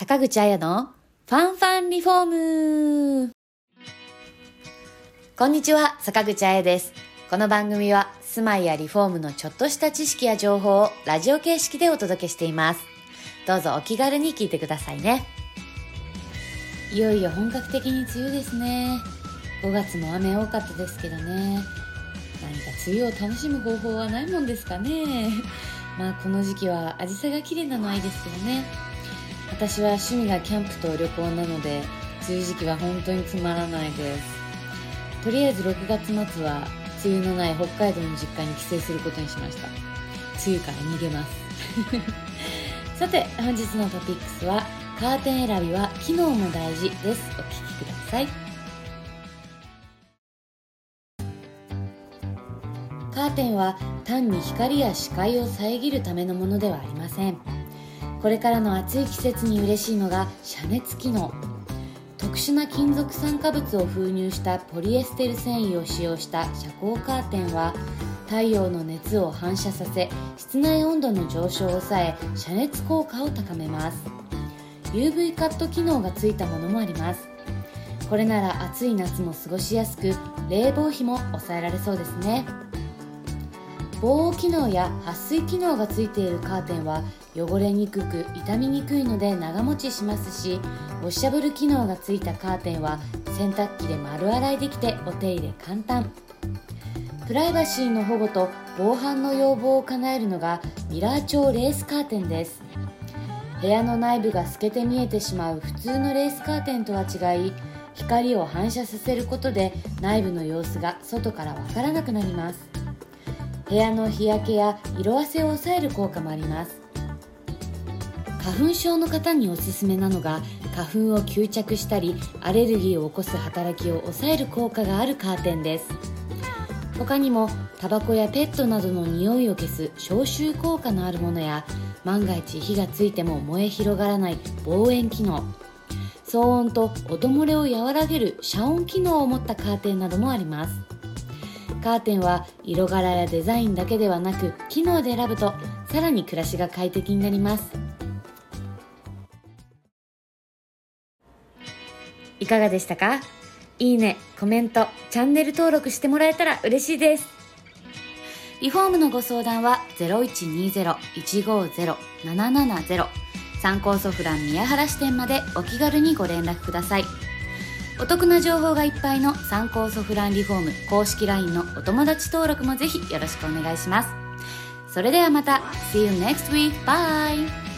坂口彩のファンファンリフォームこんにちは、坂口彩です。この番組は住まいやリフォームのちょっとした知識や情報をラジオ形式でお届けしています。どうぞお気軽に聞いてくださいね。いよいよ本格的に梅雨ですね。5月も雨多かったですけどね。何か梅雨を楽しむ方法はないもんですかね。まあこの時期は紫陽花が綺麗なのはいいですけどね。私は趣味がキャンプと旅行なので梅雨時期は本当につまらないです。とりあえず6月末は梅雨のない北海道の実家に帰省することにしました。梅雨から逃げます。さて本日のトピックスはカーテン選びは機能も大事です。お聞きください。カーテンは単に光や視界を遮るためのものではありません。これからの暑い季節に嬉しいのが遮熱機能。特殊な金属酸化物を封入したポリエステル繊維を使用した遮光カーテンは太陽の熱を反射させ室内温度の上昇を抑え遮熱効果を高めます。UV カット機能がついたものもあります。これなら暑い夏も過ごしやすく冷房費も抑えられそうですね。防音機能や撥水機能がついているカーテンは汚れにくく傷みにくいので長持ちしますしウォッシャブル機能がついたカーテンは洗濯機で丸洗いできてお手入れ簡単。プライバシーの保護と防犯の要望を叶えるのがミラー調レースカーテンです。部屋の内部が透けて見えてしまう普通のレースカーテンとは違い光を反射させることで内部の様子が外からわからなくなります。部屋の日焼けや色あせを抑える効果もあります。花粉症の方におすすめなのが花粉を吸着したりアレルギーを起こす働きを抑える効果があるカーテンです。他にもタバコやペットなどの匂いを消す消臭効果のあるものや万が一火がついても燃え広がらない防煙機能。騒音と音漏れを和らげる遮音機能を持ったカーテンなどもあります。カーテンは色柄やデザインだけではなく機能で選ぶとさらに暮らしが快適になりますいかがでしたか？いいね、コメント、チャンネル登録してもらえたら嬉しいです。リフォームのご相談は0120-150-770参考ソフラン宮原支店までお気軽にご連絡ください。お得な情報がいっぱいの参考ソフランリフォーム公式 LINE のお友達登録もぜひよろしくお願いします。それではまた See you next week! Bye!